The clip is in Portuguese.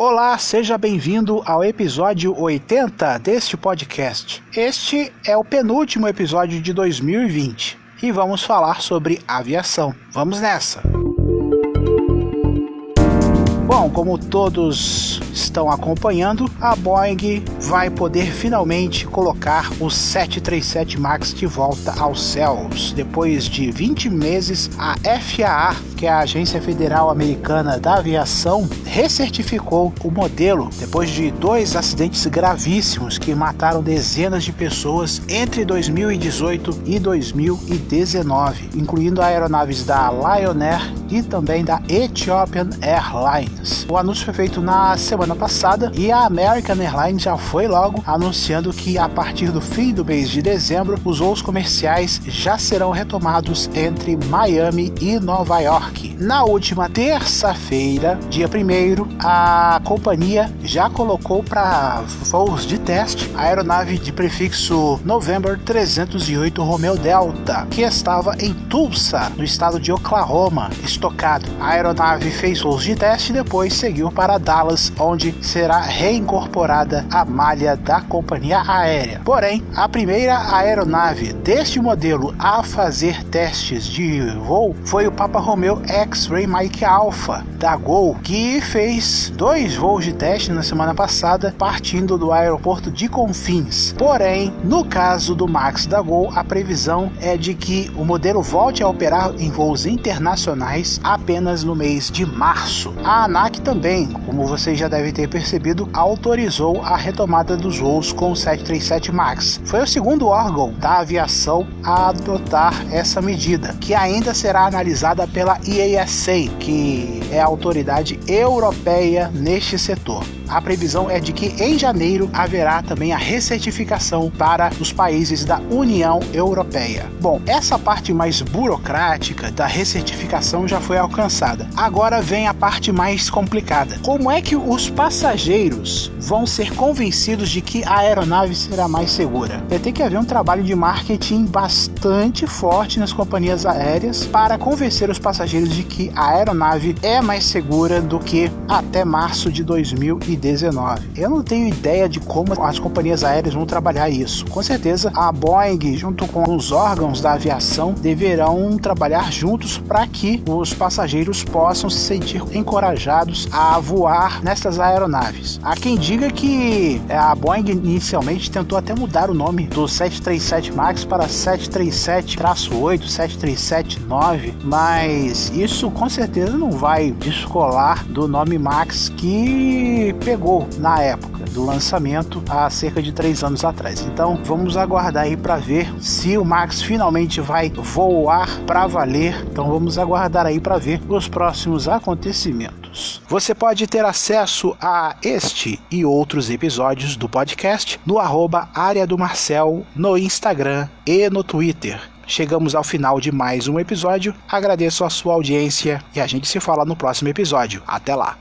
Olá, seja bem-vindo ao episódio 80 deste podcast. Este é o penúltimo episódio de 2020 e vamos falar sobre aviação. Vamos nessa! Bom, como todos estão acompanhando, a Boeing vai poder finalmente colocar o 737 MAX de volta aos céus. Depois de 20 meses, a FAA, que é a Agência Federal Americana da Aviação, recertificou o modelo depois de dois acidentes gravíssimos que mataram dezenas de pessoas entre 2018 e 2019, incluindo aeronaves da Lion Air e também da Ethiopian Airlines. O anúncio foi feito na semana passada e a American Airlines já foi logo anunciando que a partir do fim do mês de dezembro os voos comerciais já serão retomados entre Miami e Nova York. Na última terça-feira, dia 1 a companhia já colocou para voos de teste a aeronave de prefixo November 308 Romeo Delta, que estava em Tulsa, no estado de Oklahoma, estocado. A aeronave fez voos de teste e depois seguiu para Dallas, onde será reincorporada à malha da companhia aérea. Porém, a primeira aeronave deste modelo a fazer testes de voo foi o Papa Romeo X-Ray Mike Alpha da Gol, que fez dois voos de teste na semana passada, partindo do aeroporto de Confins. Porém, no caso do Max da Gol, a previsão é de que o modelo volte a operar em voos internacionais apenas no mês de março. A ANAC também, como vocês já devem ter percebido, autorizou a retomada dos voos com o 737 MAX. Foi o segundo órgão da aviação a adotar essa medida, que ainda será analisada pela EASA, que é a autoridade europeia neste setor a previsão é de que em janeiro haverá também a recertificação para os países da União Europeia. Bom, essa parte mais burocrática da recertificação já foi alcançada. Agora vem a parte mais complicada. Como é que os passageiros vão ser convencidos de que a aeronave será mais segura? Vai ter que haver um trabalho de marketing bastante forte nas companhias aéreas para convencer os passageiros de que a aeronave é mais segura do que até março de 2020 eu não tenho ideia de como as companhias aéreas vão trabalhar isso. Com certeza, a Boeing, junto com os órgãos da aviação, deverão trabalhar juntos para que os passageiros possam se sentir encorajados a voar aeronaves. Há quem diga que a Boeing inicialmente tentou até mudar o nome do 737 MAX para 737-8, 737-9, mas isso com certeza não vai descolar do nome Max que pegou na época do lançamento há cerca de três anos atrás. Então vamos aguardar aí para ver se o Max finalmente vai voar para valer. Então vamos aguardar aí para ver os próximos acontecimentos. Você pode ter acesso a este e outros episódios do podcast no arroba área do Marcel no Instagram e no Twitter. Chegamos ao final de mais um episódio. Agradeço a sua audiência e a gente se fala no próximo episódio. Até lá!